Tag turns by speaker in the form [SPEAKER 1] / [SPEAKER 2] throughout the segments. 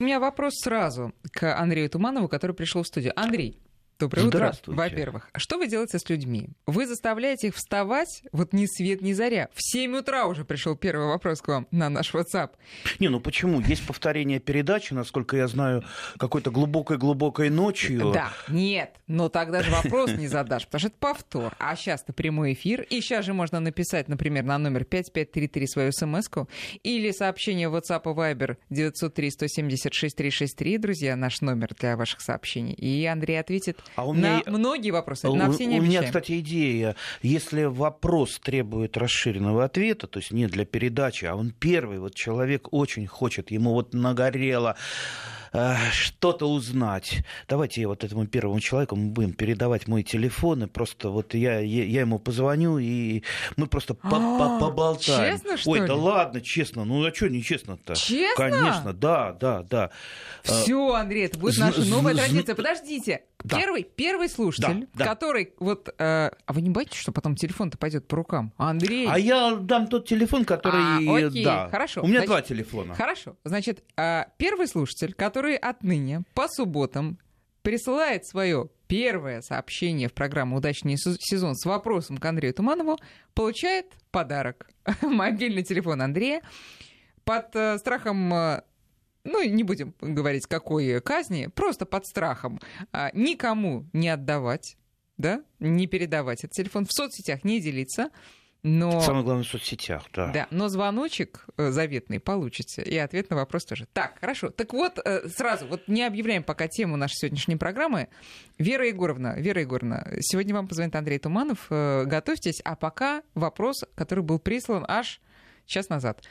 [SPEAKER 1] У меня вопрос сразу к Андрею Туманову, который пришел в студию. Андрей, Доброе утро, во-первых. Что вы делаете с людьми? Вы заставляете их вставать, вот ни свет, ни заря. В 7 утра уже пришел первый вопрос к вам на наш WhatsApp.
[SPEAKER 2] Не, ну почему? Есть повторение передачи, насколько я знаю, какой-то глубокой-глубокой ночью.
[SPEAKER 1] Да, нет, но тогда же вопрос не задашь, потому что это повтор. А сейчас-то прямой эфир, и сейчас же можно написать, например, на номер 5533 свою смс или сообщение в WhatsApp и Viber 903-176-363, друзья, наш номер для ваших сообщений. И Андрей ответит а у меня... На многие вопросы, на все не
[SPEAKER 2] У меня, кстати, идея. Если вопрос требует расширенного ответа, то есть не для передачи, а он первый, вот человек очень хочет, ему вот нагорело, что-то узнать. Давайте вот этому первому человеку мы будем передавать мой телефон, и просто вот я, я ему позвоню, и мы просто а, поболтаем.
[SPEAKER 1] Честно, что
[SPEAKER 2] Ой,
[SPEAKER 1] ли?
[SPEAKER 2] да ладно, честно. Ну, а что нечестно-то?
[SPEAKER 1] Честно?
[SPEAKER 2] Конечно, да, да, да.
[SPEAKER 1] Все, Андрей, это будет наша новая традиция. Подождите. Да. Первый, первый слушатель, да, да. который вот... Э, а вы не боитесь, что потом телефон-то пойдет по рукам? Андрей...
[SPEAKER 2] А я дам тот телефон, который... А, окей, да.
[SPEAKER 1] хорошо.
[SPEAKER 2] У меня Значит, два телефона.
[SPEAKER 1] Хорошо. Значит, э, первый слушатель, который отныне по субботам присылает свое первое сообщение в программу «Удачный сезон» с вопросом к Андрею Туманову, получает подарок. Мобильный телефон Андрея. Под э, страхом э, ну, не будем говорить, какой казни, просто под страхом а, никому не отдавать, да, не передавать этот телефон, в соцсетях не делиться, но...
[SPEAKER 2] Самое главное в соцсетях, да.
[SPEAKER 1] Да, но звоночек э, заветный получите, и ответ на вопрос тоже. Так, хорошо. Так вот, э, сразу, вот не объявляем пока тему нашей сегодняшней программы. Вера Егоровна, Вера Егоровна, сегодня вам позвонит Андрей Туманов, э, готовьтесь, а пока вопрос, который был прислан аж час назад.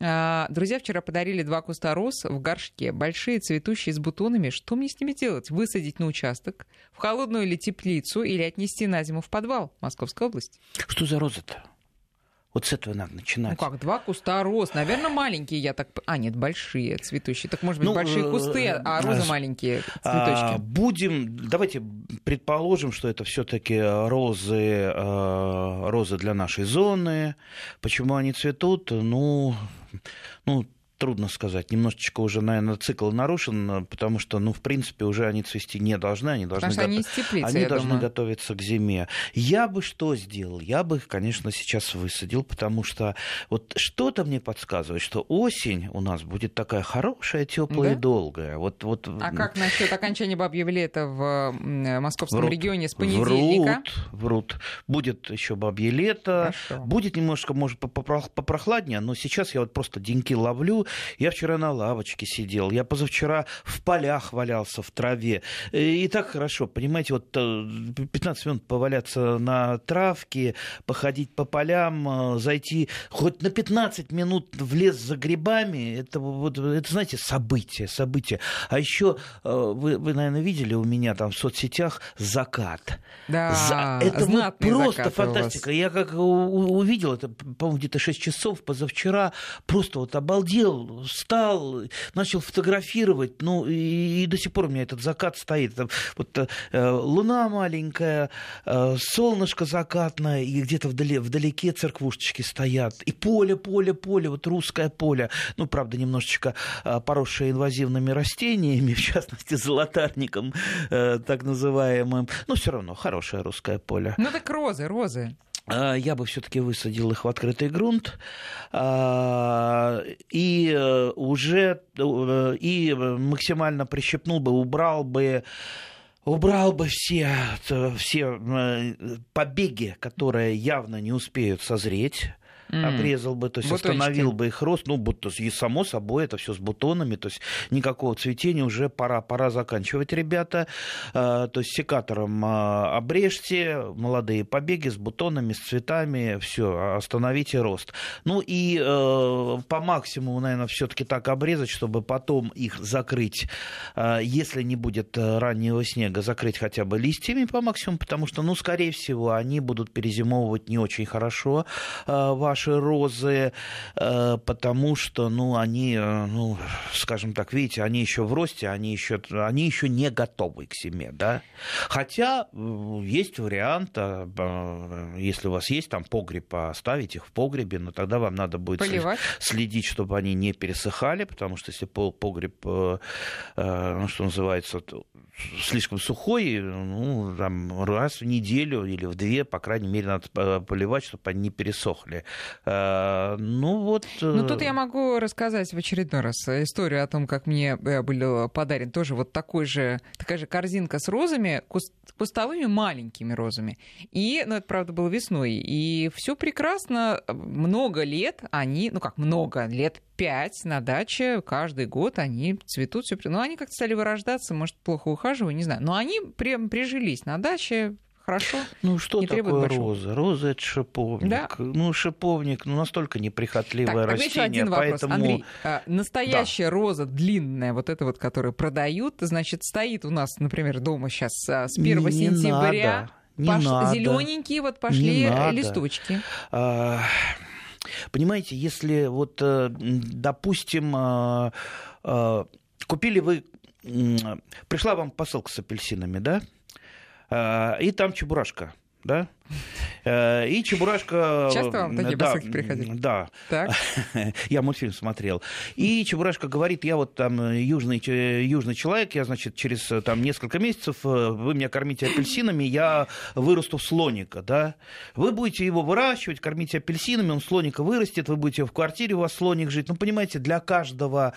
[SPEAKER 1] А, друзья вчера подарили два куста роз в горшке, большие, цветущие, с бутонами. Что мне с ними делать? Высадить на участок, в холодную или теплицу, или отнести на зиму в подвал Московской области?
[SPEAKER 2] Что за роза-то? Вот с этого надо начинать.
[SPEAKER 1] Ну как, два куста роз. Наверное, маленькие, я так... А, нет, большие цветущие. Так, может быть, ну, большие э, кусты, а розы а, маленькие цветочки.
[SPEAKER 2] Будем... Давайте предположим, что это все таки розы, э, розы для нашей зоны. Почему они цветут? Ну, ну, трудно сказать. Немножечко уже, наверное, цикл нарушен, потому что, ну, в принципе, уже они цвести не должны. Они должны,
[SPEAKER 1] го... они, теплицы,
[SPEAKER 2] они должны думаю. готовиться к зиме. Я бы что сделал? Я бы их, конечно, сейчас высадил, потому что вот что-то мне подсказывает, что осень у нас будет такая хорошая, теплая да? и долгая. Вот, вот...
[SPEAKER 1] А как насчет окончания бабьего лета в московском врут, регионе с понедельника?
[SPEAKER 2] Врут, врут. Будет еще бабье лето. Хорошо. Будет немножко, может, попрохладнее, но сейчас я вот просто деньки ловлю, я вчера на лавочке сидел, я позавчера в полях валялся в траве. И так хорошо, понимаете, вот 15 э, минут поваляться на травке, походить по полям, э, зайти хоть на 15 минут в лес за грибами, это, вот, это знаете, событие, событие. А еще э, вы, вы, наверное, видели у меня там в соцсетях закат.
[SPEAKER 1] Да,
[SPEAKER 2] за... Это вот просто фантастика. Я как увидел это, по-моему, где-то 6 часов позавчера, просто вот обалдел сел, встал, начал фотографировать, ну и, и до сих пор у меня этот закат стоит. Там, вот э, луна маленькая, э, солнышко закатное, и где-то вдали, вдалеке церквушечки стоят, и поле, поле, поле, вот русское поле, ну, правда, немножечко э, поросшее инвазивными растениями, в частности, золотарником, э, так называемым, но все равно хорошее русское поле.
[SPEAKER 1] Ну так розы, розы.
[SPEAKER 2] А, я бы все-таки высадил их в открытый грунт а, и э, уже э, и максимально прищепнул бы, убрал бы убрал бы все, все э, побеги, которые явно не успеют созреть. Обрезал бы, то есть Бутончики. остановил бы их рост. Ну, будто, и само собой, это все с бутонами, то есть никакого цветения уже пора, пора заканчивать, ребята. А, то есть секатором а, обрежьте молодые побеги с бутонами, с цветами, все, остановите рост. Ну и э, по максимуму, наверное, все-таки так обрезать, чтобы потом их закрыть, если не будет э, раннего снега, закрыть хотя бы листьями по максимуму, потому что, ну, скорее всего, они будут перезимовывать не очень хорошо. Ваш ваши розы, э, потому что, ну, они, ну, скажем так, видите, они еще в росте, они еще, они еще не готовы к зиме, да. Хотя есть вариант, если у вас есть там погреб, оставить их в погребе, но тогда вам надо будет Поливать. следить, чтобы они не пересыхали, потому что если погреб, ну, что называется, слишком сухой, ну, там, раз в неделю или в две, по крайней мере, надо поливать, чтобы они не пересохли. А, ну, вот...
[SPEAKER 1] Ну, тут э, я могу рассказать в очередной раз историю о том, как мне э, был подарен тоже вот такой же, такая же корзинка с розами, кустовыми маленькими розами. И, ну, это, правда, было весной. И все прекрасно. Много лет они, ну, как много лет, пять на даче каждый год они цветут. Все, ну, они как-то стали вырождаться, может, плохо ухаживаю, не знаю. Но они прям прижились на даче, хорошо.
[SPEAKER 2] Ну что не такое роза? Роза это шиповник. Да? Ну шиповник, ну настолько неприхотливое так, растение, один вопрос. поэтому.
[SPEAKER 1] Андрей, а, настоящая да. роза длинная, вот эта вот, которую продают, значит, стоит у нас, например, дома сейчас а, с 1 не сентября.
[SPEAKER 2] Надо. Не Пош... надо.
[SPEAKER 1] Зелененькие вот пошли листочки. А...
[SPEAKER 2] Понимаете, если вот, э, допустим, э, э, купили вы, пришла вам посылка с апельсинами, да, и там чебурашка, да, и Чебурашка...
[SPEAKER 1] Часто вам такие да, посылки приходили?
[SPEAKER 2] Да. Так. я мультфильм смотрел. И Чебурашка говорит, я вот там южный, южный человек, я, значит, через там несколько месяцев э, вы меня кормите апельсинами, я вырасту в слоника, да? Вы будете его выращивать, кормите апельсинами, он слоника вырастет, вы будете в квартире, у вас слоник жить. Ну, понимаете, для каждого,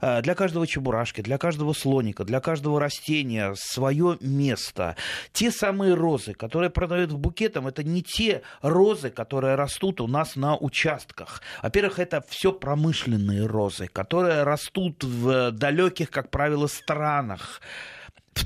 [SPEAKER 2] э, для каждого Чебурашки, для каждого слоника, для каждого растения свое место. Те самые розы, которые продают в буке букетом это не те розы, которые растут у нас на участках. Во-первых, это все промышленные розы, которые растут в далеких, как правило, странах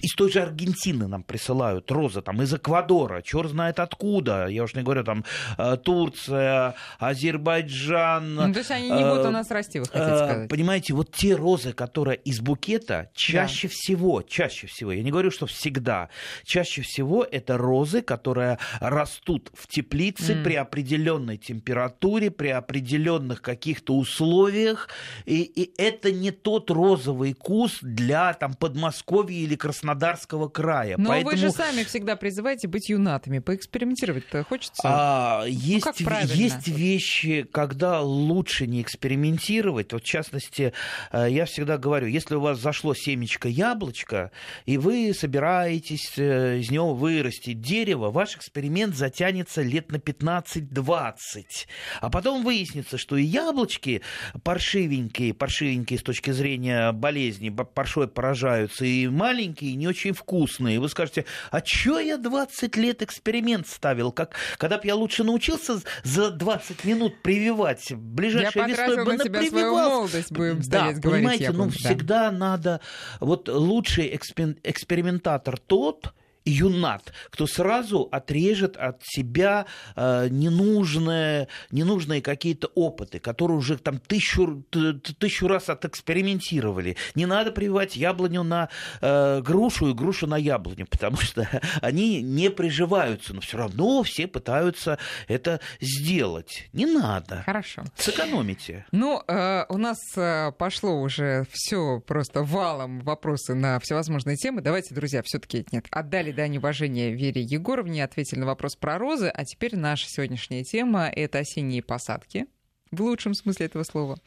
[SPEAKER 2] из той же Аргентины нам присылают розы, там из Эквадора, черт знает откуда, я уж не говорю, там э, Турция, Азербайджан.
[SPEAKER 1] Ну, то есть они не будут у нас расти, вы хотите э, сказать?
[SPEAKER 2] Понимаете, вот те розы, которые из букета, чаще да. всего, чаще всего, я не говорю, что всегда, чаще всего это розы, которые растут в теплице mm. при определенной температуре, при определенных каких-то условиях, и, и это не тот розовый куст для там Подмосковья или Краснодара, Краснодарского края.
[SPEAKER 1] Но Поэтому... вы же сами всегда призываете быть юнатами. Поэкспериментировать-то хочется? А,
[SPEAKER 2] ну, есть, ну, есть вещи, когда лучше не экспериментировать. Вот, в частности, э, я всегда говорю, если у вас зашло семечко яблочко, и вы собираетесь э, из него вырастить дерево, ваш эксперимент затянется лет на 15-20. А потом выяснится, что и яблочки паршивенькие, паршивенькие с точки зрения болезни, паршой поражаются, и маленькие, и не очень вкусные. Вы скажете, а чё я 20 лет эксперимент ставил? Как, когда бы я лучше научился за 20 минут прививать, ближайшей
[SPEAKER 1] я весной бы на тебя свою молодость, будем да, говорить.
[SPEAKER 2] понимаете, ну всегда надо... Вот лучший экспериментатор тот, юнат, кто сразу отрежет от себя э, ненужные, ненужные какие-то опыты, которые уже там тысячу, тысячу раз отэкспериментировали. Не надо прививать яблоню на э, грушу и грушу на яблоню, потому что они не приживаются, но все равно все пытаются это сделать. Не надо.
[SPEAKER 1] Хорошо.
[SPEAKER 2] Сэкономите.
[SPEAKER 1] Ну, э, у нас э, пошло уже все просто валом вопросы на всевозможные темы. Давайте, друзья, все-таки нет, отдали дань уважения Вере Егоровне, ответили на вопрос про розы. А теперь наша сегодняшняя тема — это осенние посадки, в лучшем смысле этого слова.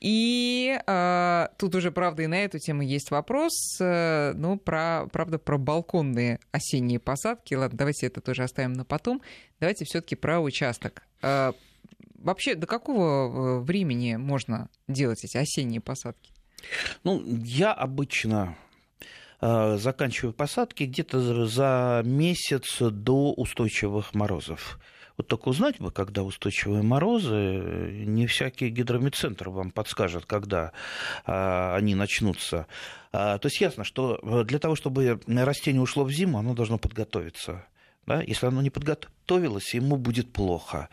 [SPEAKER 1] И э, тут уже, правда, и на эту тему есть вопрос, э, ну, про, правда, про балконные осенние посадки. Ладно, давайте это тоже оставим на потом. Давайте все таки про участок. Э, вообще, до какого э, времени можно делать эти осенние посадки?
[SPEAKER 2] Ну, я обычно заканчиваю посадки где-то за месяц до устойчивых морозов. Вот только узнать бы, когда устойчивые морозы, не всякий гидромедцентр вам подскажет, когда а, они начнутся. А, то есть ясно, что для того, чтобы растение ушло в зиму, оно должно подготовиться. Да? Если оно не подготовилось, ему будет плохо.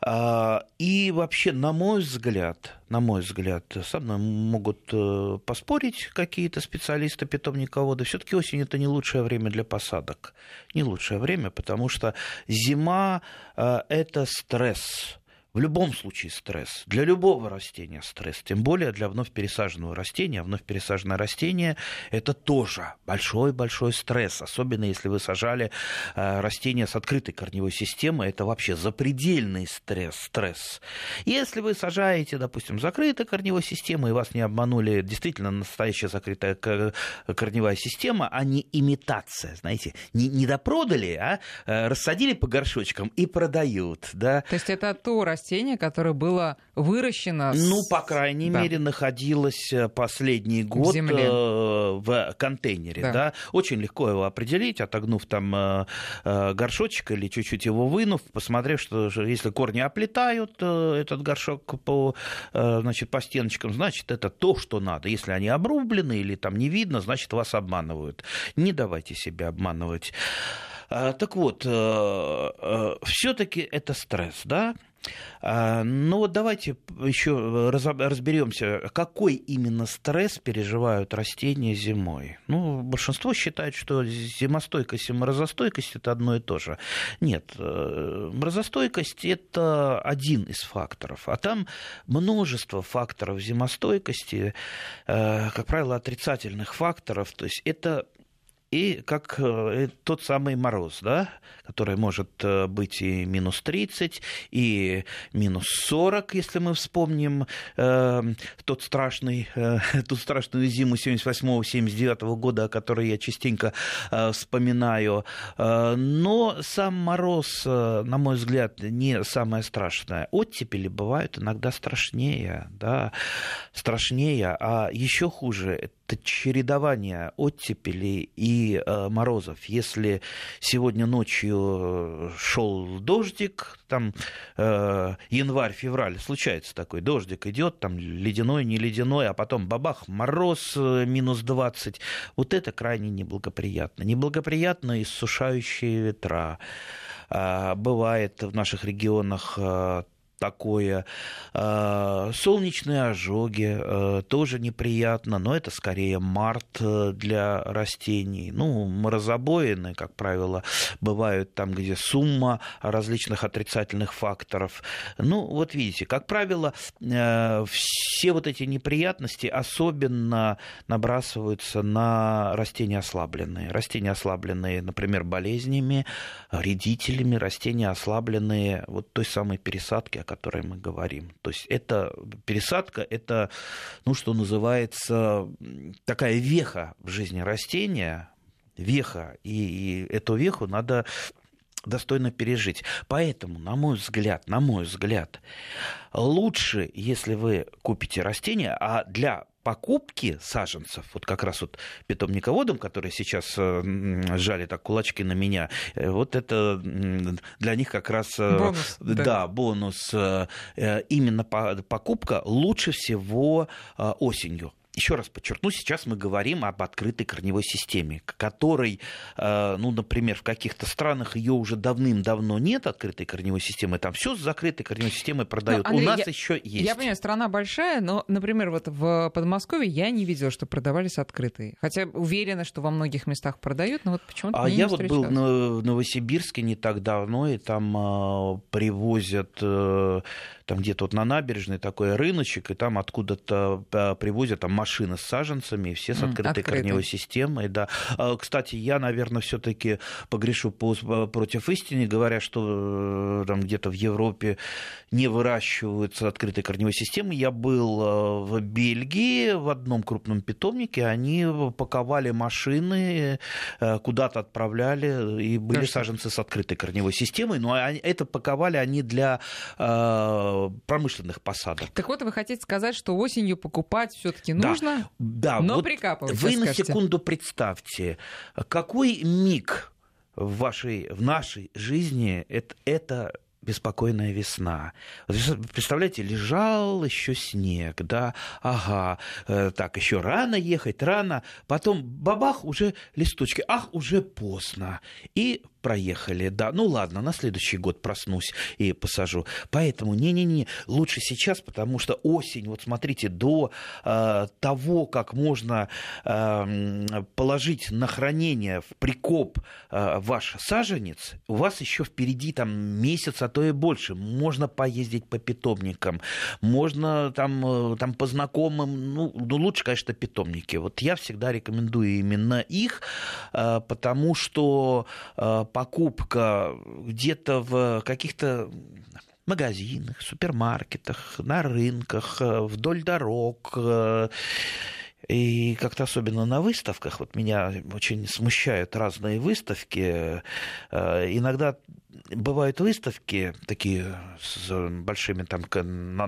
[SPEAKER 2] А, и вообще, на мой взгляд, на мой взгляд, со мной могут э, поспорить какие-то специалисты питомниководы. Все-таки осень это не лучшее время для посадок. Не лучшее время, потому что зима э, это стресс в любом случае стресс. Для любого растения стресс. Тем более для вновь пересаженного растения. Вновь пересаженное растение – это тоже большой-большой стресс. Особенно если вы сажали э, растение с открытой корневой системой. Это вообще запредельный стресс. стресс. Если вы сажаете, допустим, закрытой корневой системой, и вас не обманули действительно настоящая закрытая корневая система, а не имитация, знаете, не, не допродали, а э, рассадили по горшочкам и продают. Да?
[SPEAKER 1] То есть это то растение, которое было выращено...
[SPEAKER 2] Ну, по крайней да. мере, находилось э, последний год в, земле. Э, в контейнере. Да. Да? Очень легко его определить, отогнув там э, горшочек или чуть-чуть его вынув, посмотрев, что если корни оплетают этот горшок по, значит, по стеночкам, значит, это то, что надо. Если они обрублены или там не видно, значит, вас обманывают. Не давайте себя обманывать. Так вот, все-таки это стресс, да? А, ну вот давайте еще разберемся, какой именно стресс переживают растения зимой. Ну, большинство считает, что зимостойкость и морозостойкость это одно и то же. Нет, э, морозостойкость это один из факторов, а там множество факторов зимостойкости, э, как правило, отрицательных факторов. То есть это и как э, тот самый мороз, да, который может э, быть и минус 30, и минус 40, если мы вспомним э, тот страшный, э, ту страшную зиму 78-79 года, о которой я частенько э, вспоминаю. Э, но сам мороз, э, на мой взгляд, не самое страшное. Оттепели бывают иногда страшнее, да, страшнее, а еще хуже это чередование оттепелей и э, морозов. Если сегодня ночью шел дождик, там э, январь-февраль, случается такой, дождик идет, там ледяной, не ледяной, а потом бабах, мороз э, минус 20. Вот это крайне неблагоприятно. Неблагоприятно иссушающие ветра. Э, бывает в наших регионах э, такое. А, солнечные ожоги э, тоже неприятно, но это скорее март э, для растений. Ну, морозобоины, как правило, бывают там, где сумма различных отрицательных факторов. Ну, вот видите, как правило, э, все вот эти неприятности особенно набрасываются на растения ослабленные. Растения ослабленные, например, болезнями, вредителями, растения ослабленные вот той самой пересадки, о которой мы говорим. То есть это пересадка, это, ну, что называется, такая веха в жизни растения, веха, и, и эту веху надо достойно пережить. Поэтому, на мой взгляд, на мой взгляд, лучше, если вы купите растение, а для покупки саженцев, вот как раз вот питомниководам, которые сейчас э, сжали так кулачки на меня, э, вот это для них как раз э, бонус, да, да бонус. Именно покупка лучше всего осенью еще раз подчеркну, сейчас мы говорим об открытой корневой системе, которой, э, ну, например, в каких-то странах ее уже давным-давно нет, открытой корневой системы, там все с закрытой корневой системой продают. Но, Андрей, У нас я, еще есть.
[SPEAKER 1] Я понимаю, страна большая, но, например, вот в Подмосковье я не видела, что продавались открытые. Хотя уверена, что во многих местах продают, но вот почему-то
[SPEAKER 2] А я
[SPEAKER 1] вот
[SPEAKER 2] был в Новосибирске не так давно, и там э, привозят э, там где-то вот на набережной такой рыночек, и там откуда-то привозят там машины с саженцами, все с открытой Открытый. корневой системой. Да. А, кстати, я, наверное, все-таки погрешу против истины, говоря, что э, там где-то в Европе не выращиваются открытой корневой системы. Я был э, в Бельгии в одном крупном питомнике, они паковали машины, куда-то отправляли, и были Конечно. саженцы с открытой корневой системой, но это паковали они для промышленных посадок.
[SPEAKER 1] Так вот, вы хотите сказать, что осенью покупать все-таки нужно, да, да, но вот прикапывать.
[SPEAKER 2] Вы на секунду представьте, какой миг в вашей, в нашей жизни это, это беспокойная весна. Представляете, лежал еще снег, да, ага, э, так, еще рано ехать, рано, потом бабах, уже листочки, ах, уже поздно. И проехали, да, ну ладно, на следующий год проснусь и посажу. Поэтому не-не-не, лучше сейчас, потому что осень, вот смотрите, до э, того, как можно э, положить на хранение в прикоп э, ваш саженец, у вас еще впереди там месяц, а то и больше. Можно поездить по питомникам, можно там, э, там по знакомым, ну, ну лучше, конечно, питомники. Вот я всегда рекомендую именно их, э, потому что э, покупка где-то в каких-то магазинах, супермаркетах, на рынках, э, вдоль дорог, э, и как-то особенно на выставках, вот меня очень смущают разные выставки. Э, иногда бывают выставки такие с большими там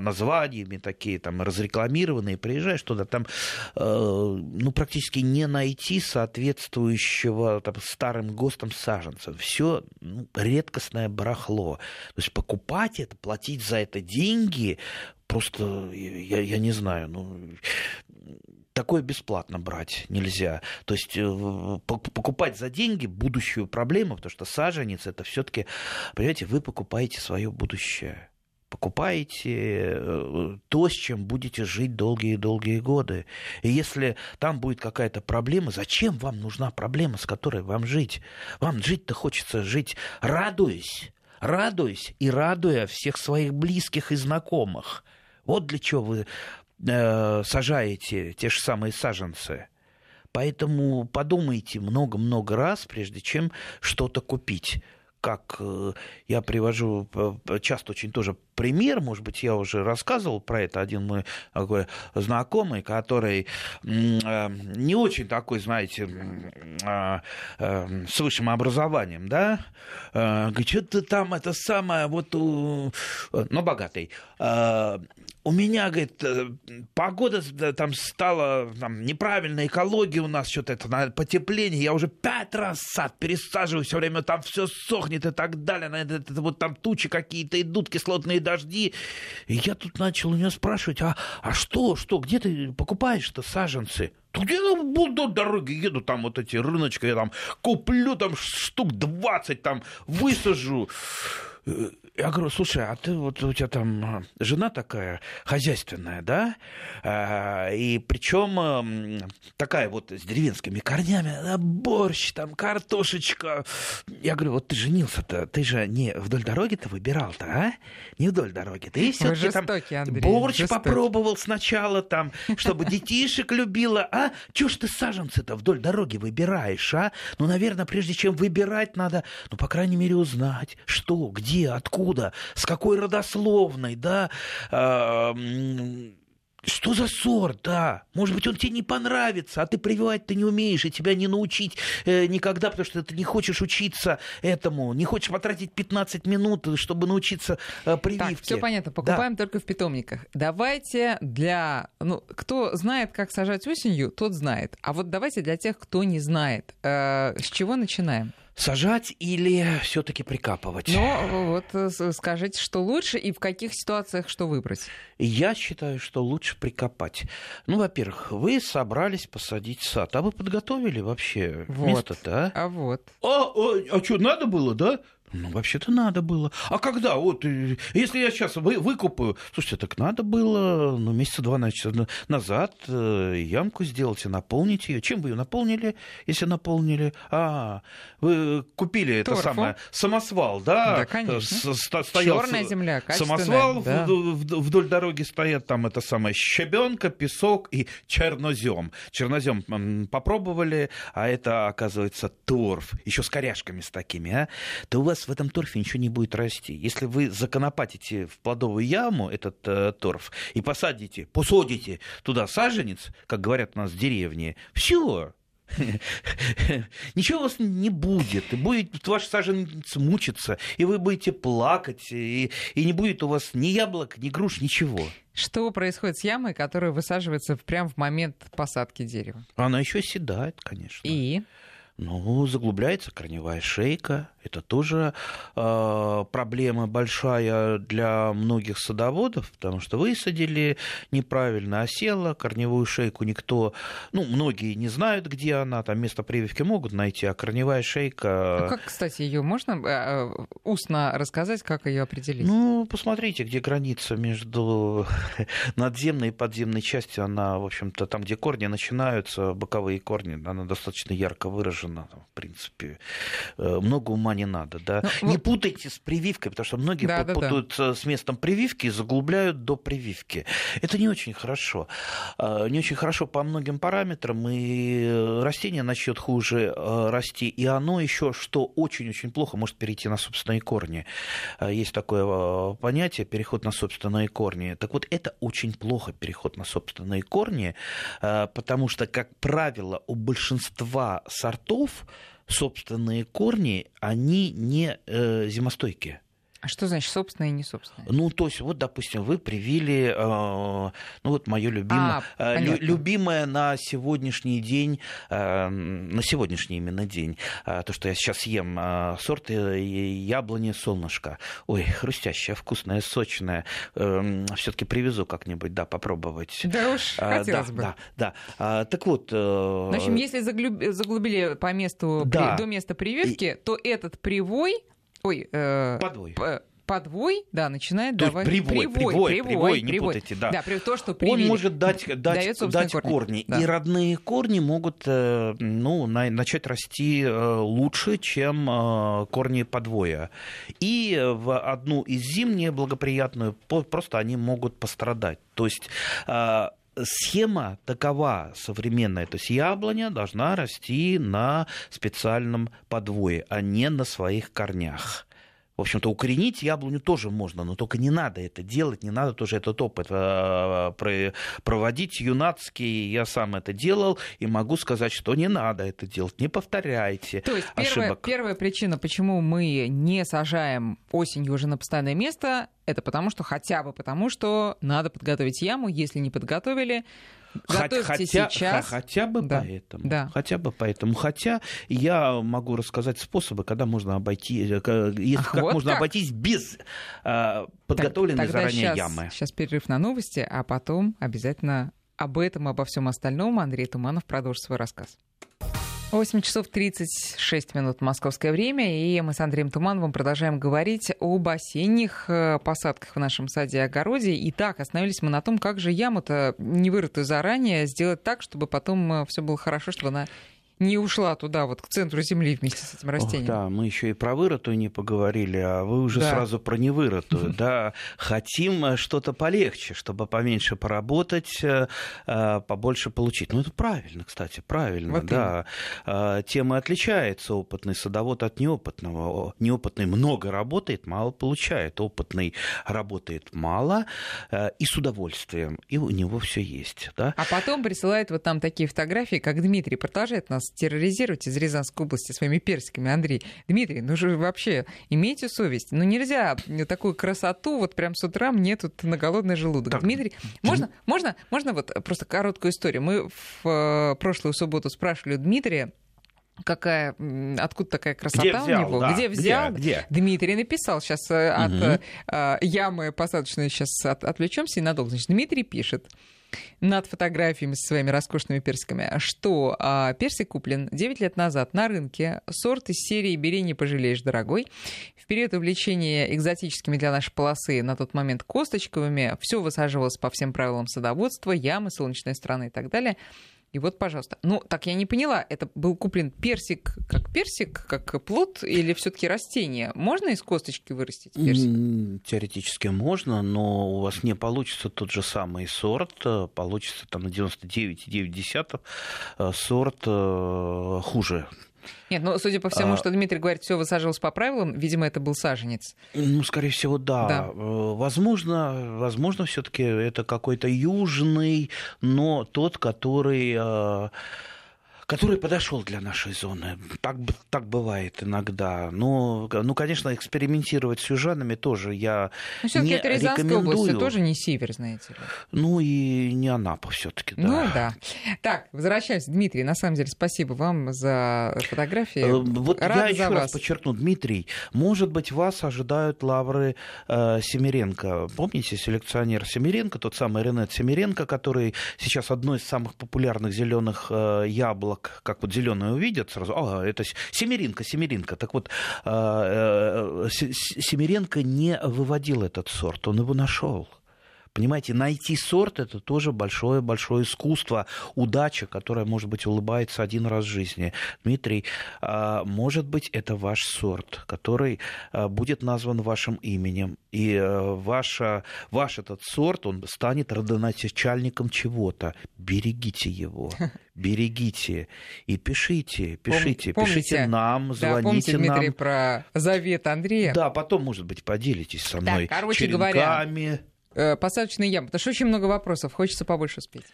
[SPEAKER 2] названиями, такие там разрекламированные, приезжаешь туда, там э, ну, практически не найти соответствующего там, старым ГОСТам саженцев. Все ну, редкостное барахло. То есть покупать это, платить за это деньги, просто я, я не знаю, ну такое бесплатно брать нельзя. То есть э, покупать за деньги будущую проблему, потому что саженец это все-таки, понимаете, вы покупаете свое будущее. Покупаете э, то, с чем будете жить долгие-долгие годы. И если там будет какая-то проблема, зачем вам нужна проблема, с которой вам жить? Вам жить-то хочется жить, радуясь, радуясь и радуя всех своих близких и знакомых. Вот для чего вы Э, сажаете те же самые саженцы. Поэтому подумайте много-много раз, прежде чем что-то купить как э, я привожу часто очень тоже пример, может быть, я уже рассказывал про это, один мой такой знакомый, который э, не очень такой, знаете, а, с высшим образованием, да, говорит, что ты там это самое, вот, но богатый, у меня, говорит, э, погода там стала там, неправильная, экология у нас что-то это потепление. Я уже пять раз сад пересаживаю, все время там все сохнет и так далее. Это, это, вот там тучи какие-то идут, кислотные дожди. И я тут начал у нее спрашивать, а, а что, что, где ты покупаешь-то саженцы? где я буду дороги еду, там вот эти рыночки, я там куплю там штук 20, там высажу. Я говорю, слушай, а ты вот у тебя там а, жена такая хозяйственная, да? А, и причем такая вот с деревенскими корнями, да, борщ, там картошечка. Я говорю, вот ты женился-то, ты же не вдоль дороги-то выбирал-то, а? Не вдоль дороги. Ты все-таки там Андрей, борщ жестокий. попробовал сначала там, чтобы детишек любила, а? Чего ж ты саженцы-то вдоль дороги выбираешь, а? Ну, наверное, прежде чем выбирать, надо, ну, по крайней мере, узнать, что, где, откуда откуда, с какой родословной, да, а, что за сорт, да? Может быть, он тебе не понравится, а ты прививать ты не умеешь, и тебя не научить э, никогда, потому что ты не хочешь учиться этому, не хочешь потратить 15 минут, чтобы научиться э, прививке. Так,
[SPEAKER 1] все понятно, покупаем да. только в питомниках. Давайте для... Ну, кто знает, как сажать осенью, тот знает. А вот давайте для тех, кто не знает. Э, с чего начинаем?
[SPEAKER 2] Сажать или все-таки прикапывать?
[SPEAKER 1] Ну, вот э, скажите, что лучше и в каких ситуациях что выбрать?
[SPEAKER 2] Я считаю, что лучше прикопать. Ну, во-первых, вы собрались посадить сад, а вы подготовили вообще вот. место-то,
[SPEAKER 1] а? А вот.
[SPEAKER 2] А, а, а что, надо было, да? Ну, вообще-то надо было. А когда? Вот, э, если я сейчас вы, выкупаю... Слушайте, так надо было, ну, месяца два назад э, ямку сделать и наполнить ее. Чем вы ее наполнили, если наполнили? А, вы купили Торфу. это самое, самосвал, да?
[SPEAKER 1] Да, конечно. Стоял Черная земля,
[SPEAKER 2] Самосвал да. вдоль дороги стоят там это самое щебенка, песок и чернозем. Чернозем попробовали, а это, оказывается, торф. Еще с коряшками с такими, а? То у вас в этом торфе ничего не будет расти. Если вы законопатите в плодовую яму этот э, торф и посадите, посадите туда саженец, как говорят у нас в деревне, все, Ничего у вас не будет. И будет ваш саженец мучиться, и вы будете плакать, и, и не будет у вас ни яблок, ни груш, ничего.
[SPEAKER 1] Что происходит с ямой, которая высаживается прямо в момент посадки дерева?
[SPEAKER 2] Она еще седает, конечно.
[SPEAKER 1] И?
[SPEAKER 2] Ну, заглубляется корневая шейка, Это тоже э, проблема большая для многих садоводов, потому что высадили неправильно, осела, корневую шейку никто, ну, многие не знают, где она, там место прививки могут найти, а корневая шейка...
[SPEAKER 1] А как, кстати, ее можно э, устно рассказать, как ее определить?
[SPEAKER 2] Ну, посмотрите, где граница между надземной и подземной частью, она, в общем-то, там, где корни начинаются, боковые корни, она достаточно ярко выражена, в принципе. Э, много ума не надо, да. Ну, не вот... путайте с прививкой, потому что многие да, путают да, да. с местом прививки и заглубляют до прививки. Это не очень хорошо. А, не очень хорошо по многим параметрам, и растение начнет хуже э, расти, и оно еще, что очень-очень плохо, может перейти на собственные корни. А, есть такое э, понятие переход на собственные корни. Так вот, это очень плохо переход на собственные корни, э, потому что, как правило, у большинства сортов собственные корни, они не э, зимостойкие.
[SPEAKER 1] А что значит собственное и не собственное?
[SPEAKER 2] Ну, то есть, вот, допустим, вы привили, э, ну, вот мое любимое, а, э, лю, любимое на сегодняшний день, э, на сегодняшний именно день, э, то, что я сейчас ем, э, сорт э, яблони солнышко. Ой, хрустящая, вкусная, сочная. Э, Все-таки привезу как-нибудь, да, попробовать.
[SPEAKER 1] Да уж, а, хотелось
[SPEAKER 2] да,
[SPEAKER 1] бы.
[SPEAKER 2] Да, да. А, так вот... Э,
[SPEAKER 1] В общем, если заглубили по месту, да. до места прививки, и... то этот привой Ой, э,
[SPEAKER 2] подвой.
[SPEAKER 1] подвой, да, начинает
[SPEAKER 2] то
[SPEAKER 1] давать...
[SPEAKER 2] Привой, привой, привой, привой, привой, не привой. путайте, да.
[SPEAKER 1] Да, то, что привили,
[SPEAKER 2] Он может дать, дать, дать корни, корни. Да. и родные корни могут э, ну, начать расти э, лучше, чем э, корни подвоя. И в одну из зим неблагоприятную просто они могут пострадать. То есть схема такова современная, то есть яблоня должна расти на специальном подвое, а не на своих корнях. В общем-то, укоренить яблоню тоже можно, но только не надо это делать, не надо тоже этот опыт э, проводить юнацкий. Я сам это делал и могу сказать, что не надо это делать, не повторяйте
[SPEAKER 1] То есть первая, первая причина, почему мы не сажаем осенью уже на постоянное место, это потому что хотя бы потому, что надо подготовить яму, если не подготовили, Готовьте
[SPEAKER 2] хотя,
[SPEAKER 1] сейчас.
[SPEAKER 2] Хотя бы да. поэтому. Да. Хотя бы поэтому. Хотя я могу рассказать способы, когда можно обойти, э, если, Ах, как вот можно как? обойтись без э, подготовленной так, заранее
[SPEAKER 1] сейчас,
[SPEAKER 2] ямы.
[SPEAKER 1] Сейчас перерыв на новости, а потом обязательно об этом, обо всем остальном Андрей Туманов продолжит свой рассказ. 8 часов 36 минут московское время, и мы с Андреем Тумановым продолжаем говорить об осенних э, посадках в нашем саде и огороде. И так, остановились мы на том, как же яму-то не вырытую заранее сделать так, чтобы потом э, все было хорошо, чтобы она не ушла туда, вот к центру земли вместе с этим растением. Ох,
[SPEAKER 2] да, мы еще и про вырытую не поговорили, а вы уже да. сразу про невырытую. Да, хотим э, что-то полегче, чтобы поменьше поработать, э, э, побольше получить. Ну, это правильно, кстати, правильно, вот да. Тема отличается, опытный садовод от неопытного. Неопытный много работает, мало получает. Опытный работает мало и с удовольствием, и у него все есть. Да?
[SPEAKER 1] А потом присылает вот там такие фотографии, как Дмитрий продолжает нас терроризировать из Рязанской области своими персиками. Андрей, Дмитрий, ну же вообще имейте совесть. Ну нельзя такую красоту вот прям с утра мне тут на голодный желудок. Так. Дмитрий, можно, можно, можно вот просто короткую историю. Мы в э, прошлую субботу спрашивали у Дмитрия, какая, откуда такая красота
[SPEAKER 2] где взял,
[SPEAKER 1] у него,
[SPEAKER 2] да.
[SPEAKER 1] где взял.
[SPEAKER 2] Где, где?
[SPEAKER 1] Дмитрий написал сейчас угу. от э, ямы посадочной, сейчас от, отвлечемся и надолго. Значит, Дмитрий пишет над фотографиями со своими роскошными персиками, что а, персик куплен 9 лет назад на рынке. Сорт из серии «Бери, не пожалеешь, дорогой». В период увлечения экзотическими для нашей полосы на тот момент косточковыми все высаживалось по всем правилам садоводства, ямы, солнечная сторона и так далее. И вот, пожалуйста. Ну, так я не поняла, это был куплен персик как персик, как плод или все таки растение? Можно из косточки вырастить персик?
[SPEAKER 2] Теоретически можно, но у вас не получится тот же самый сорт. Получится там на 99,9 э, сорт э, хуже.
[SPEAKER 1] Нет, ну, судя по всему, а... что Дмитрий говорит, все высаживалось по правилам, видимо, это был саженец.
[SPEAKER 2] Ну, скорее всего, да. да. Э, возможно, возможно, все-таки это какой-то южный, но тот, который который подошел для нашей зоны. Так, так бывает иногда. Но, ну, конечно, экспериментировать с южанами тоже я
[SPEAKER 1] Но
[SPEAKER 2] не
[SPEAKER 1] это
[SPEAKER 2] рекомендую.
[SPEAKER 1] область, тоже не север, знаете ли.
[SPEAKER 2] Ну и не Анапа все-таки, да.
[SPEAKER 1] Ну да. Так, возвращаемся. Дмитрий, на самом деле, спасибо вам за фотографии.
[SPEAKER 2] Э, Вот
[SPEAKER 1] Рада
[SPEAKER 2] я еще раз подчеркну, Дмитрий, может быть, вас ожидают лавры э, Семиренко. Помните, селекционер Семиренко, тот самый Ренет Семиренко, который сейчас одно из самых популярных зеленых э, яблок, как вот зеленое увидят сразу, а, это Семеринка, Семеринка. Так вот, э, э, С- С- Семиренко не выводил этот сорт, он его нашел. Понимаете, найти сорт это тоже большое-большое искусство, удача, которая, может быть, улыбается один раз в жизни. Дмитрий, а, может быть, это ваш сорт, который а, будет назван вашим именем. И а, ваша, ваш этот сорт, он станет родоначальником чего-то. Берегите его, берегите. И пишите, пишите,
[SPEAKER 1] Пом-
[SPEAKER 2] пишите
[SPEAKER 1] помните?
[SPEAKER 2] нам,
[SPEAKER 1] Да,
[SPEAKER 2] звоните
[SPEAKER 1] помните, Дмитрий,
[SPEAKER 2] нам.
[SPEAKER 1] про завет Андрея?
[SPEAKER 2] Да, потом, может быть, поделитесь со мной
[SPEAKER 1] короче говоря,
[SPEAKER 2] черенками.
[SPEAKER 1] Э, Посадочные ямы. Потому что очень много вопросов. Хочется побольше успеть.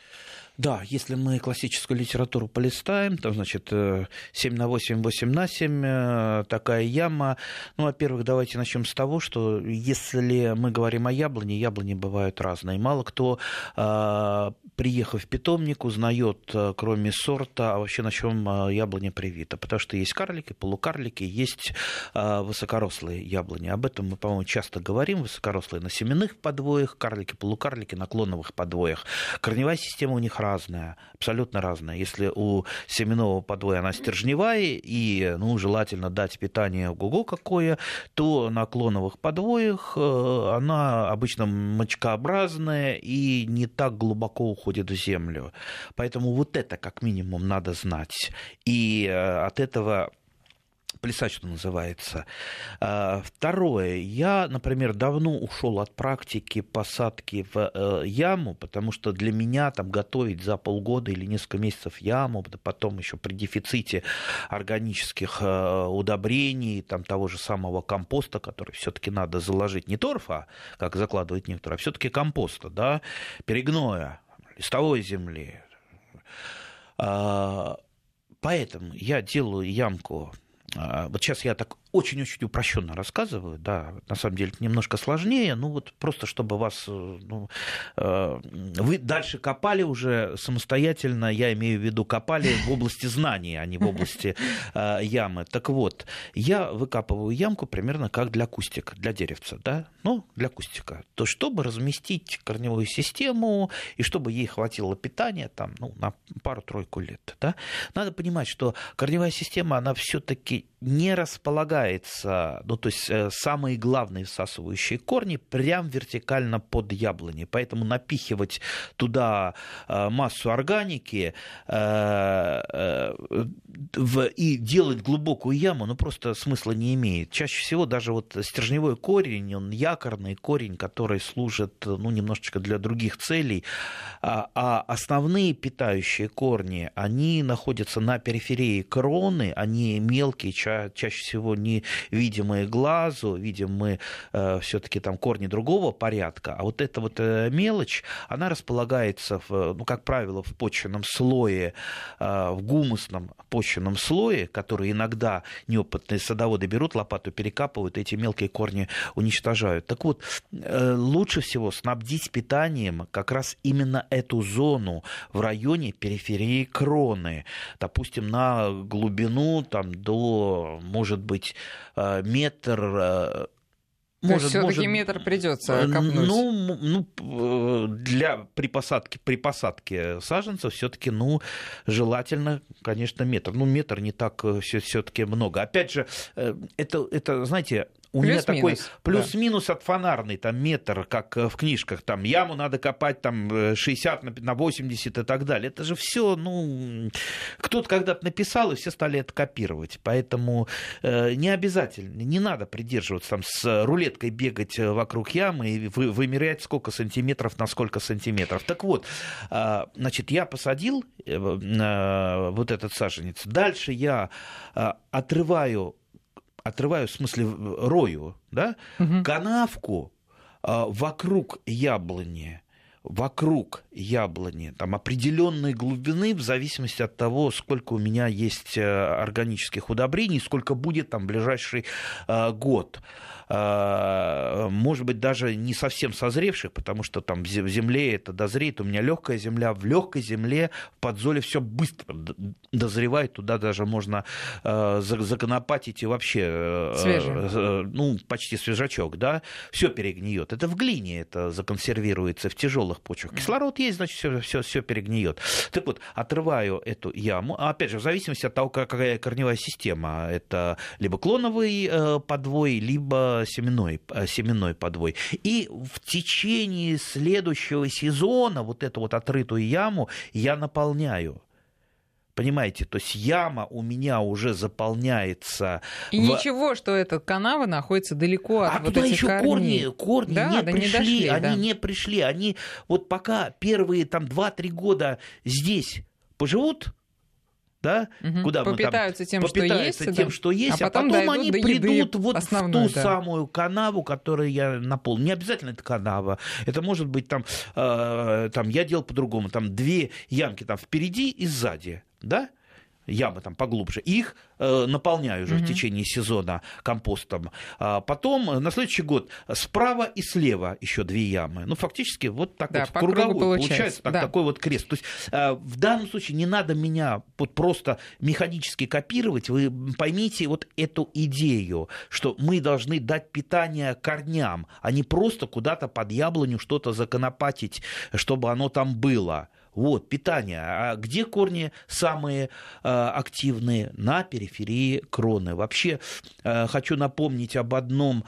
[SPEAKER 2] Да, если мы классическую литературу полистаем, там, значит, э, 7 на 8, 8 на 7, э, такая яма. Ну, во-первых, давайте начнем с того, что если мы говорим о яблоне, яблони бывают разные. Мало кто, э, приехав в питомник, узнает, э, кроме сорта, а вообще на чем э, яблоня привита. Потому что есть карлики, полукарлики, есть э, высокорослые яблони. Об этом мы, по-моему, часто говорим. Высокорослые на семенных подвоях, карлики, полукарлики на клоновых подвоях. Корневая система у них разная, абсолютно разная. Если у семенного подвоя она стержневая, и ну, желательно дать питание ого какое, то на клоновых подвоях э, она обычно мочкообразная и не так глубоко уходит в землю. Поэтому вот это как минимум надо знать. И э, от этого плясать, что называется. А, Второе. Я, например, давно ушел от практики посадки в э, яму, потому что для меня там готовить за полгода или несколько месяцев яму, потом еще при дефиците органических э, удобрений, там того же самого компоста, который все-таки надо заложить не торфа, как закладывают некоторые, а все-таки компоста, да, перегноя, листовой земли. А, Поэтому я делаю ямку вот сейчас я так очень-очень упрощенно рассказываю, да, на самом деле это немножко сложнее, ну вот просто чтобы вас, э, ну, э, вы дальше копали уже самостоятельно, я имею в виду копали в области знаний, а не в области э, ямы. Так вот, я выкапываю ямку примерно как для кустика, для деревца, да, ну, для кустика, то чтобы разместить корневую систему и чтобы ей хватило питания там, ну, на пару-тройку лет, да, надо понимать, что корневая система, она все-таки не располагается, ну, то есть э, самые главные всасывающие корни прям вертикально под яблони. Поэтому напихивать туда э, массу органики э, и делать глубокую яму, ну, просто смысла не имеет. Чаще всего даже вот стержневой корень, он якорный корень, который служит, ну, немножечко для других целей, а, а основные питающие корни, они находятся на периферии кроны, они мелкие, ча- чаще всего не видимые глазу, видим мы все-таки там корни другого порядка, а вот эта вот э, мелочь, она располагается, в, ну, как правило, в почвенном слое, э, в гумусном почвенном слое, который иногда неопытные садоводы берут лопату, перекапывают, эти мелкие корни уничтожают. Так вот, э, лучше всего снабдить питанием как раз именно эту зону в районе периферии кроны, допустим, на глубину там, до, может быть, э, метр э,
[SPEAKER 1] То есть все-таки метр придется копнуть.
[SPEAKER 2] Ну, ну, э, для при посадке, при посадке саженцев все-таки, ну, желательно, конечно, метр. Ну, метр не так все-таки много. Опять же, э, это, это знаете, у меня такой
[SPEAKER 1] Плюс-минус,
[SPEAKER 2] плюс-минус от фонарный, там метр, как э, в книжках, там яму надо копать там э, 60 на- на 80 и так далее. Это же все, ну, кто-то когда-то написал, и все стали это копировать. Поэтому э, не обязательно, не надо придерживаться там с рулеткой бегать э, вокруг ямы и вы- вымерять сколько сантиметров на сколько сантиметров. Так вот, э, значит, я посадил э, э, вот этот саженец. Дальше я э, отрываю отрываю, в смысле, в- рою, да,
[SPEAKER 1] Мгм.
[SPEAKER 2] канавку а, вокруг яблони вокруг яблони там определенной глубины в зависимости от того, сколько у меня есть э, органических удобрений, сколько будет там ближайший э, год. А, может быть, даже не совсем созревших, потому что там в земле это дозреет. У меня легкая земля, в легкой земле в подзоле все быстро дозревает, туда даже можно а, законопатить и вообще,
[SPEAKER 1] э,
[SPEAKER 2] ну, почти свежачок, да, все перегниет. Это в глине это законсервируется, в тяжелых почвах. Кислород есть, значит, все, все, все перегниет. Так вот, отрываю эту яму, а опять же, в зависимости от того, какая корневая система, это либо клоновый э, подвой, либо семенной, э, семенной подвой. И в течение следующего сезона вот эту вот отрытую яму я наполняю. Понимаете, то есть яма у меня уже заполняется.
[SPEAKER 1] И в... ничего, что эта канава находится далеко от
[SPEAKER 2] а
[SPEAKER 1] вот
[SPEAKER 2] туда
[SPEAKER 1] этих
[SPEAKER 2] еще
[SPEAKER 1] корней.
[SPEAKER 2] корни, корни
[SPEAKER 1] да,
[SPEAKER 2] не
[SPEAKER 1] да
[SPEAKER 2] пришли,
[SPEAKER 1] не дошли,
[SPEAKER 2] они
[SPEAKER 1] да.
[SPEAKER 2] не пришли, они вот пока первые там 2-3 года здесь поживут, да,
[SPEAKER 1] угу.
[SPEAKER 2] куда
[SPEAKER 1] попитаются
[SPEAKER 2] мы там
[SPEAKER 1] тем,
[SPEAKER 2] попитаются
[SPEAKER 1] что есть,
[SPEAKER 2] тем,
[SPEAKER 1] да?
[SPEAKER 2] что есть,
[SPEAKER 1] а
[SPEAKER 2] а
[SPEAKER 1] потом,
[SPEAKER 2] потом они придут вот
[SPEAKER 1] основной,
[SPEAKER 2] в ту
[SPEAKER 1] да.
[SPEAKER 2] самую канаву, которую я наполнил. Не обязательно это канава, это может быть там, э, там я делал по-другому, там две ямки там впереди и сзади, да, ямы там поглубже, их э, наполняю уже mm-hmm. в течение сезона компостом. А потом э, на следующий год справа и слева еще две ямы. Ну, фактически вот так
[SPEAKER 1] да,
[SPEAKER 2] вот круговой
[SPEAKER 1] получается,
[SPEAKER 2] получается так,
[SPEAKER 1] да.
[SPEAKER 2] такой вот крест. То есть э, в данном случае не надо меня вот просто механически копировать. Вы поймите вот эту идею, что мы должны дать питание корням, а не просто куда-то под яблоню что-то законопатить, чтобы оно там было. Вот, питание. А где корни самые э, активные? На периферии кроны. Вообще, э, хочу напомнить об одном,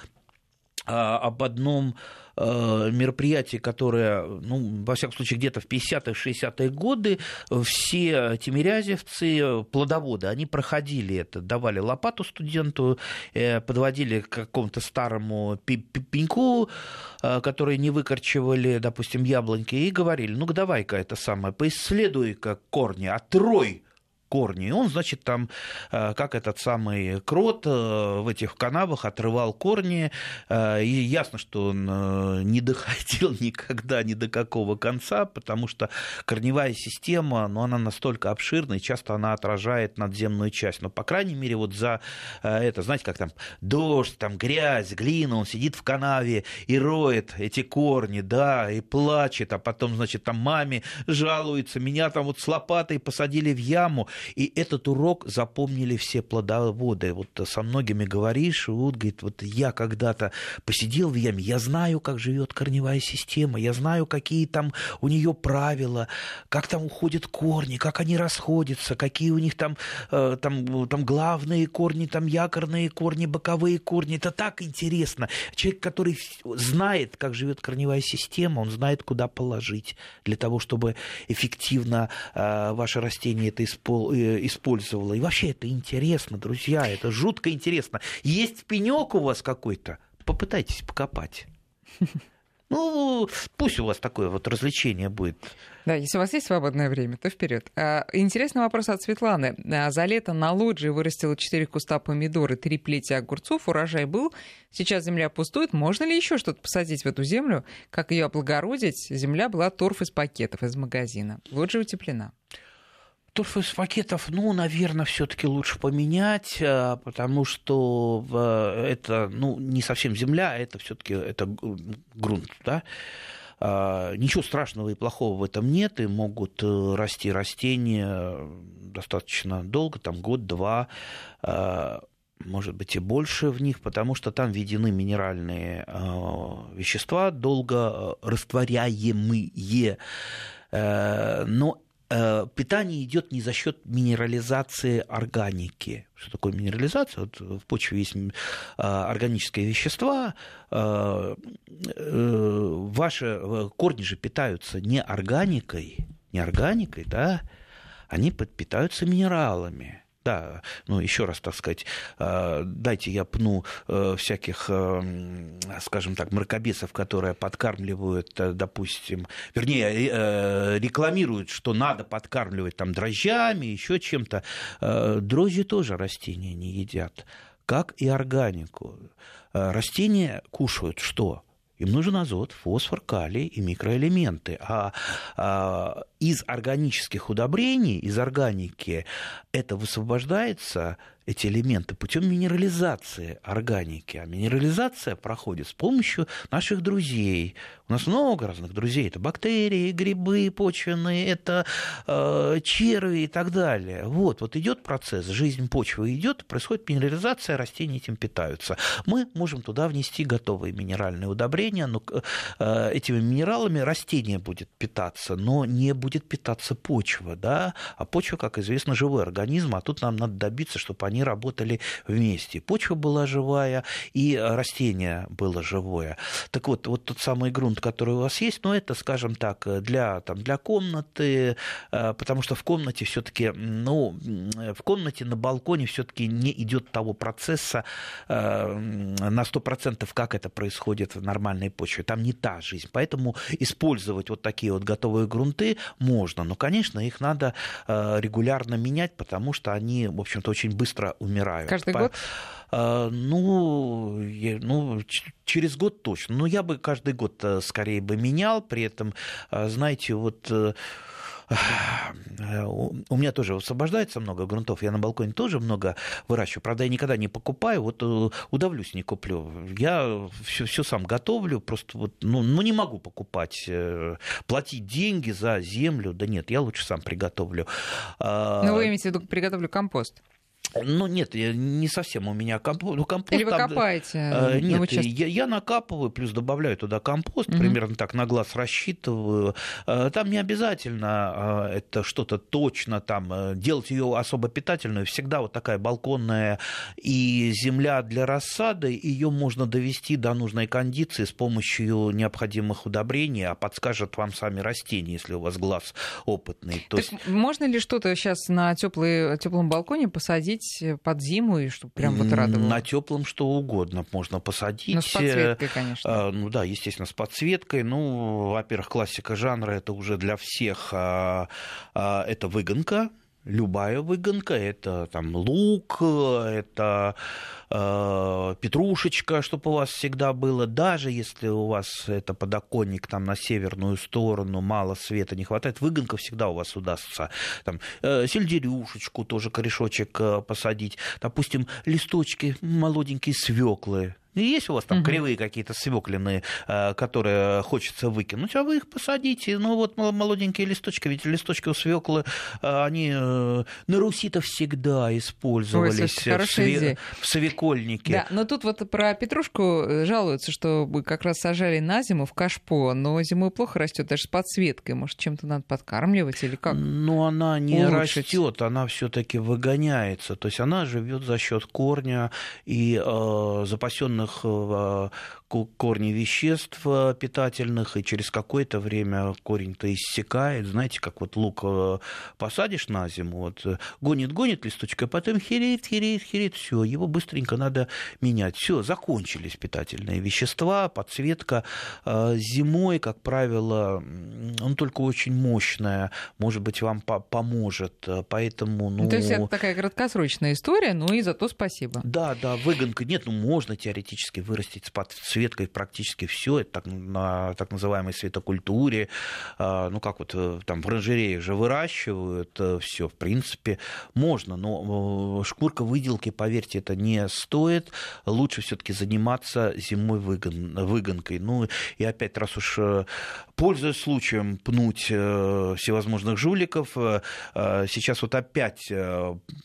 [SPEAKER 2] э, об одном мероприятие, которое, ну, во всяком случае, где-то в 50-е, 60-е годы все тимирязевцы, плодоводы, они проходили это, давали лопату студенту, подводили к какому-то старому пеньку, которые не выкорчевали, допустим, яблоньки, и говорили, ну-ка давай-ка это самое, поисследуй-ка корни, отрой корни. И он, значит, там, как этот самый крот в этих канавах отрывал корни. И ясно, что он не доходил никогда ни до какого конца, потому что корневая система, ну, она настолько обширна, и часто она отражает надземную часть. Но, по крайней мере, вот за это, знаете, как там дождь, там грязь, глина, он сидит в канаве и роет эти корни, да, и плачет, а потом, значит, там маме жалуется, меня там вот с лопатой посадили в яму, и этот урок запомнили все плодоводы. Вот со многими говоришь, вот, говорит, вот я когда-то посидел в яме, я знаю, как живет корневая система, я знаю, какие там у нее правила, как там уходят корни, как они расходятся, какие у них там, э, там, там главные корни, там якорные корни, боковые корни. Это так интересно. Человек, который знает, как живет корневая система, он знает, куда положить для того, чтобы эффективно э, ваше растение это использовало использовала. И вообще это интересно, друзья, это жутко интересно. Есть пенек у вас какой-то, попытайтесь покопать. Ну, пусть у вас такое вот развлечение будет.
[SPEAKER 1] Да, если у вас есть свободное время, то вперед. Интересный вопрос от Светланы. За лето на лоджии вырастила 4 куста помидор и 3 плети огурцов. Урожай был. Сейчас земля пустует. Можно ли еще что-то посадить в эту землю? Как ее облагородить? Земля была торф из пакетов из магазина. Лоджия утеплена.
[SPEAKER 2] Торф из пакетов, ну, наверное, все-таки лучше поменять, потому что это, ну, не совсем земля, это все-таки это грунт, да. Ничего страшного и плохого в этом нет, и могут расти растения достаточно долго, там год-два, может быть, и больше в них, потому что там введены минеральные вещества, долго растворяемые. Но питание идет не за счет минерализации органики. Что такое минерализация? Вот в почве есть органические вещества. Ваши корни же питаются не органикой, не органикой, да, они питаются минералами. Да, ну еще раз, так сказать, дайте я пну всяких, скажем так, мракобесов, которые подкармливают, допустим, вернее, рекламируют, что надо подкармливать там дрожжами, еще чем-то. Дрожжи тоже растения не едят, как и органику. Растения кушают что? Им нужен азот, фосфор, калий и микроэлементы. А, а из органических удобрений, из органики, это высвобождается эти элементы путем минерализации органики. А минерализация проходит с помощью наших друзей. У нас много разных друзей. Это бактерии, грибы почвенные, это э, черви и так далее. Вот, вот идет процесс, жизнь почвы идет, происходит минерализация, растения этим питаются. Мы можем туда внести готовые минеральные удобрения, но э, этими минералами растение будет питаться, но не будет питаться почва, да, а почва, как известно, живой организм, а тут нам надо добиться, чтобы они работали вместе. Почва была живая, и растение было живое. Так вот, вот тот самый грунт, который у вас есть, ну, это, скажем так, для, там, для комнаты, э, потому что в комнате все-таки, ну, в комнате на балконе все-таки не идет того процесса э, на 100%, как это происходит в нормальной почве. Там не та жизнь. Поэтому использовать вот такие вот готовые грунты можно. Но, конечно, их надо э, регулярно менять, потому что они, в общем-то, очень быстро умирают.
[SPEAKER 1] Каждый год?
[SPEAKER 2] А, ну, ну, через год точно. Но я бы каждый год э, скорее бы менял. При этом, э, знаете, вот э, у меня тоже освобождается много грунтов, я на балконе тоже много выращиваю. Правда, я никогда не покупаю, вот удавлюсь, не куплю. Я все, все сам готовлю, просто вот, ну, ну, не могу покупать, платить деньги за землю. Да нет, я лучше сам приготовлю.
[SPEAKER 1] А, ну, вы имеете в виду, приготовлю компост?
[SPEAKER 2] Ну, нет, не совсем у меня компост. Ну, компост
[SPEAKER 1] Или вы там, копаете? Э,
[SPEAKER 2] нет, я, я накапываю, плюс добавляю туда компост, угу. примерно так на глаз рассчитываю. Э, там не обязательно э, это что-то точно там, э, делать ее особо питательную. Всегда вот такая балконная и земля для рассады, ее можно довести до нужной кондиции с помощью необходимых удобрений, а подскажет вам сами растения, если у вас глаз опытный.
[SPEAKER 1] То есть... Можно ли что-то сейчас на теплом балконе посадить посадить э, под зиму и чтобы прям вот радовало?
[SPEAKER 2] На теплом что угодно можно посадить. Но
[SPEAKER 1] с подсветкой, конечно.
[SPEAKER 2] А, ну да, естественно, с подсветкой. Ну, во-первых, классика жанра это уже для всех. А, а, это выгонка, любая выгонка, это там лук, это э, петрушечка, чтобы у вас всегда было, даже если у вас это подоконник там на северную сторону, мало света не хватает, выгонка всегда у вас удастся. Там, э, сельдерюшечку тоже корешочек э, посадить, допустим, листочки молоденькие свеклы, есть у вас там угу. кривые какие-то свеклины, э, которые хочется выкинуть, а вы их посадите. Ну вот молоденькие листочки, ведь листочки у свеклы, э, они э, на Руси-то всегда использовались Ой, в, све... в свекольнике.
[SPEAKER 1] Да, но тут вот про петрушку жалуются, что вы как раз сажали на зиму в кашпо, но зимой плохо растет даже с подсветкой. Может, чем-то надо подкармливать или как?
[SPEAKER 2] Ну, она не растет, она все-таки выгоняется. То есть она живет за счет корня и э, запасенных разных э, корни веществ э, питательных, и через какое-то время корень-то иссякает. Знаете, как вот лук э, посадишь на зиму, вот гонит-гонит листочек, а потом херит, херит, херит, все, его быстренько надо менять. Все, закончились питательные вещества, подсветка. Зимой, как правило, он только очень мощная, может быть, вам поможет, поэтому... Ну...
[SPEAKER 1] То есть это такая краткосрочная история, ну и зато спасибо.
[SPEAKER 2] Да, да, выгонка. Нет, ну можно теоретически теоретически вырастить с подсветкой практически все, это так, на так называемой светокультуре, а, ну как вот э, там в оранжерее же выращивают э, все, в принципе, можно, но э, шкурка выделки, поверьте, это не стоит, лучше все-таки заниматься зимой выгон, выгонкой. Ну и опять, раз уж пользуясь случаем пнуть всевозможных жуликов, сейчас вот опять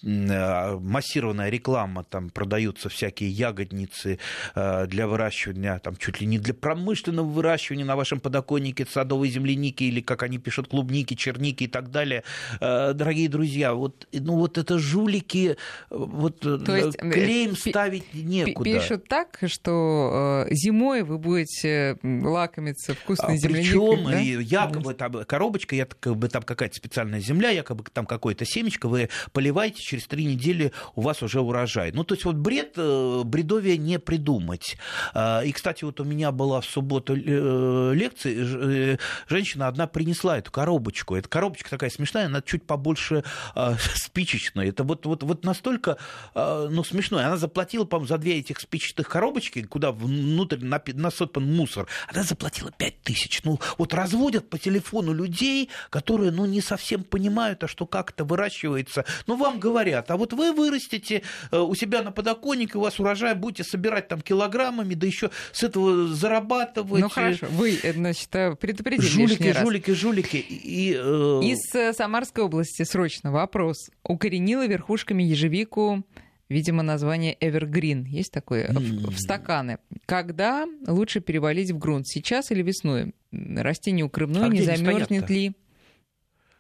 [SPEAKER 2] массированная реклама, там продаются всякие ягодницы, для выращивания, там, чуть ли не для промышленного выращивания на вашем подоконнике садовой земляники или, как они пишут, клубники, черники и так далее. Э, дорогие друзья, вот, ну, вот это жулики, вот То э, есть, клейм ставить некуда.
[SPEAKER 1] Пишут так, что зимой вы будете лакомиться вкусной а, земляникой.
[SPEAKER 2] Причем да? якобы там коробочка, якобы там какая-то специальная земля, якобы там какое-то семечко, вы поливаете, через три недели у вас уже урожай. Ну, то есть вот бред, бредовия не придумать и кстати, вот у меня была в субботу э, лекция, женщина одна принесла эту коробочку. Эта коробочка такая смешная, она чуть побольше спичечная. Это вот, вот, вот настолько ну, смешно. Она заплатила, по-моему, за две этих спичечных коробочки, куда внутрь насыпан мусор. Она заплатила 5 тысяч. Ну, вот разводят по телефону людей, которые, ну, не совсем понимают, а что как это выращивается. Ну, вам говорят, а вот вы вырастите у себя на подоконнике, у вас урожай, будете собирать там килограммами, да еще с этого зарабатывать.
[SPEAKER 1] Ну хорошо, вы, э, значит, э, предупредили
[SPEAKER 2] Жулики, жулики, жулики. И,
[SPEAKER 1] э... Из э, Самарской области срочно вопрос. Укоренила верхушками ежевику видимо, название Evergreen. Есть такое? Mm. В, в стаканы. Когда лучше перевалить в грунт? Сейчас или весной? Растение укрывное, а не замерзнет ли?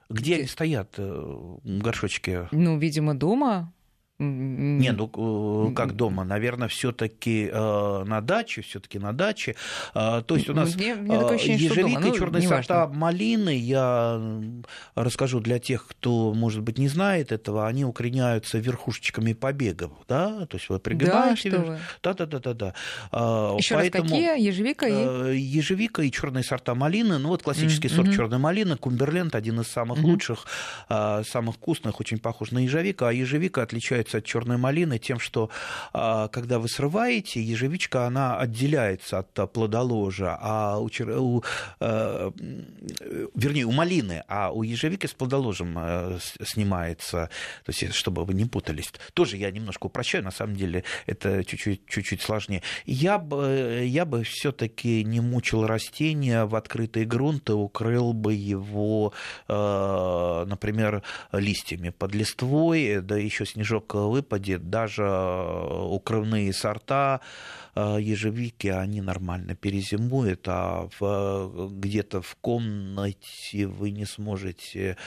[SPEAKER 2] Где, где они стоят, горшочки?
[SPEAKER 1] Ну, видимо, дома.
[SPEAKER 2] Не, ну как дома, наверное, все-таки э, на даче, все-таки на даче. Э, то есть у нас мне, мне ощущение, ежевика ну, черные сорта малины. Я расскажу для тех, кто, может быть, не знает этого. Они укореняются верхушечками побегов, да, то есть вы пригибаете. Да, да, да, да, да.
[SPEAKER 1] Еще Поэтому, раз какие? Ежевика и
[SPEAKER 2] ежевика и черные сорта малины. Ну вот классический mm-hmm. сорт черной малины, Кумберленд, один из самых mm-hmm. лучших, самых вкусных, очень похож на ежевика. А ежевика отличается отличается от черной малины тем, что а, когда вы срываете, ежевичка, она отделяется от плодоложа, а у, у, э, вернее, у малины, а у ежевики с плодоложем снимается, то есть, чтобы вы не путались. Тоже я немножко упрощаю, на самом деле это чуть-чуть, сложнее. Я бы, я бы все-таки не мучил растения в открытый грунт и укрыл бы его, например, листьями под листвой, да еще снежок выпаде даже э, укрывные сорта э, ежевики, они нормально перезимуют, а в, где-то в комнате вы не сможете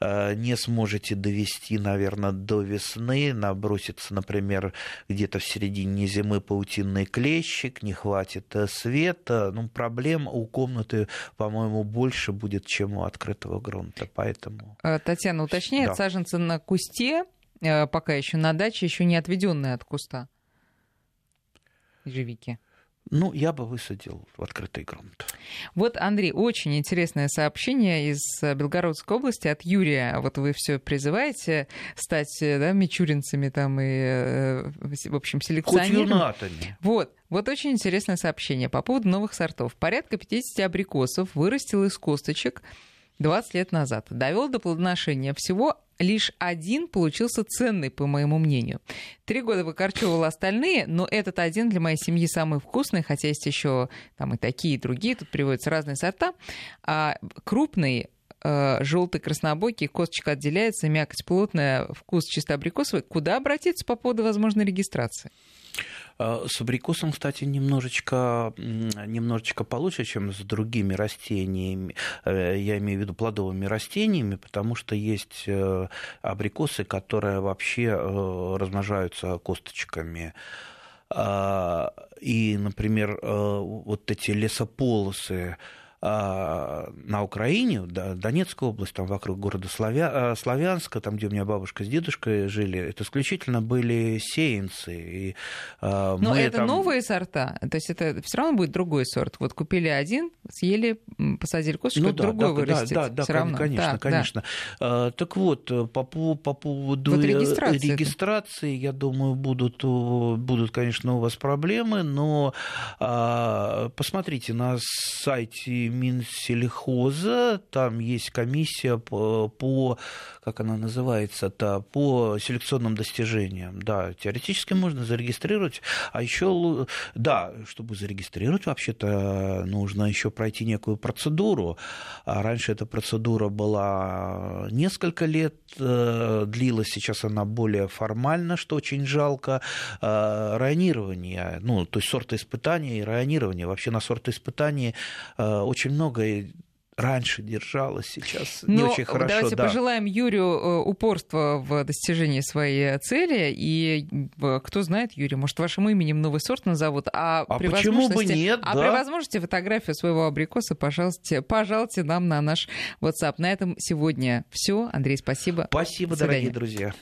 [SPEAKER 2] э, не сможете довести, наверное, до весны, набросится, например, где-то в середине зимы паутинный клещик, не хватит света. Ну, проблем у комнаты, по-моему, больше будет, чем у открытого грунта, поэтому...
[SPEAKER 1] Татьяна уточняет, да. саженцы на кусте Э, пока еще на даче, еще не отведенная от куста ежевики?
[SPEAKER 2] Ну, я бы высадил в открытый грунт.
[SPEAKER 1] Вот, Андрей, очень интересное сообщение из Белгородской области от Юрия. Вот вы все призываете стать да, мичуринцами там и, э, в общем, селекционерами. Вот, вот очень интересное сообщение по поводу новых сортов. Порядка 50 абрикосов вырастил из косточек 20 лет назад. Довел до плодоношения всего лишь один получился ценный, по моему мнению. Три года выкорчевывал остальные, но этот один для моей семьи самый вкусный, хотя есть еще там и такие, и другие, тут приводятся разные сорта. А крупный э, желтый краснобокий, косточка отделяется, мякоть плотная, вкус чисто абрикосовый. Куда обратиться по поводу возможной регистрации?
[SPEAKER 2] А, с абрикосом, кстати, немножечко, немножечко получше, чем с другими растениями. Э, я имею в виду плодовыми растениями, потому что есть э, абрикосы, которые вообще э, размножаются косточками. А, и, например, вот эти лесополосы, на Украине, Донецкая область, там вокруг города Славя... А, Славянска, там, где у меня бабушка с дедушкой жили, это исключительно были сеянцы. И,
[SPEAKER 1] а, Но это там... новые сорта, то есть это все равно будет другой сорт. Вот купили один, съели, посадили косточку, ну, да, другой да, вырастет. Да, да,
[SPEAKER 2] да равно. конечно, да, конечно. Да. Так вот, по, по поводу вот регистрации, регистрации я думаю, будут, будут, конечно, у вас проблемы, но посмотрите на сайте Минсельхоза, там есть комиссия по, по как она называется-то, по селекционным достижениям. Да, теоретически можно зарегистрировать, а еще, да, чтобы зарегистрировать, вообще-то нужно еще пройти некую процедуру. А раньше эта процедура была несколько лет, э, длилась, сейчас она более формальна, что очень жалко. Э, районирование, ну, то есть сортоиспытание и районирование. Вообще на сортоиспытании э, очень много раньше держалась, сейчас Но не ну, очень хорошо.
[SPEAKER 1] Давайте
[SPEAKER 2] да.
[SPEAKER 1] пожелаем Юрию э, упорства в достижении своей цели. И кто знает, Юрий, может, вашим именем новый сорт назовут. А,
[SPEAKER 2] а при почему бы нет?
[SPEAKER 1] А да? при возможности фотографию своего абрикоса, пожалуйста, пожалуйте нам на наш WhatsApp. На этом сегодня все. Андрей, спасибо.
[SPEAKER 2] Спасибо, дорогие друзья.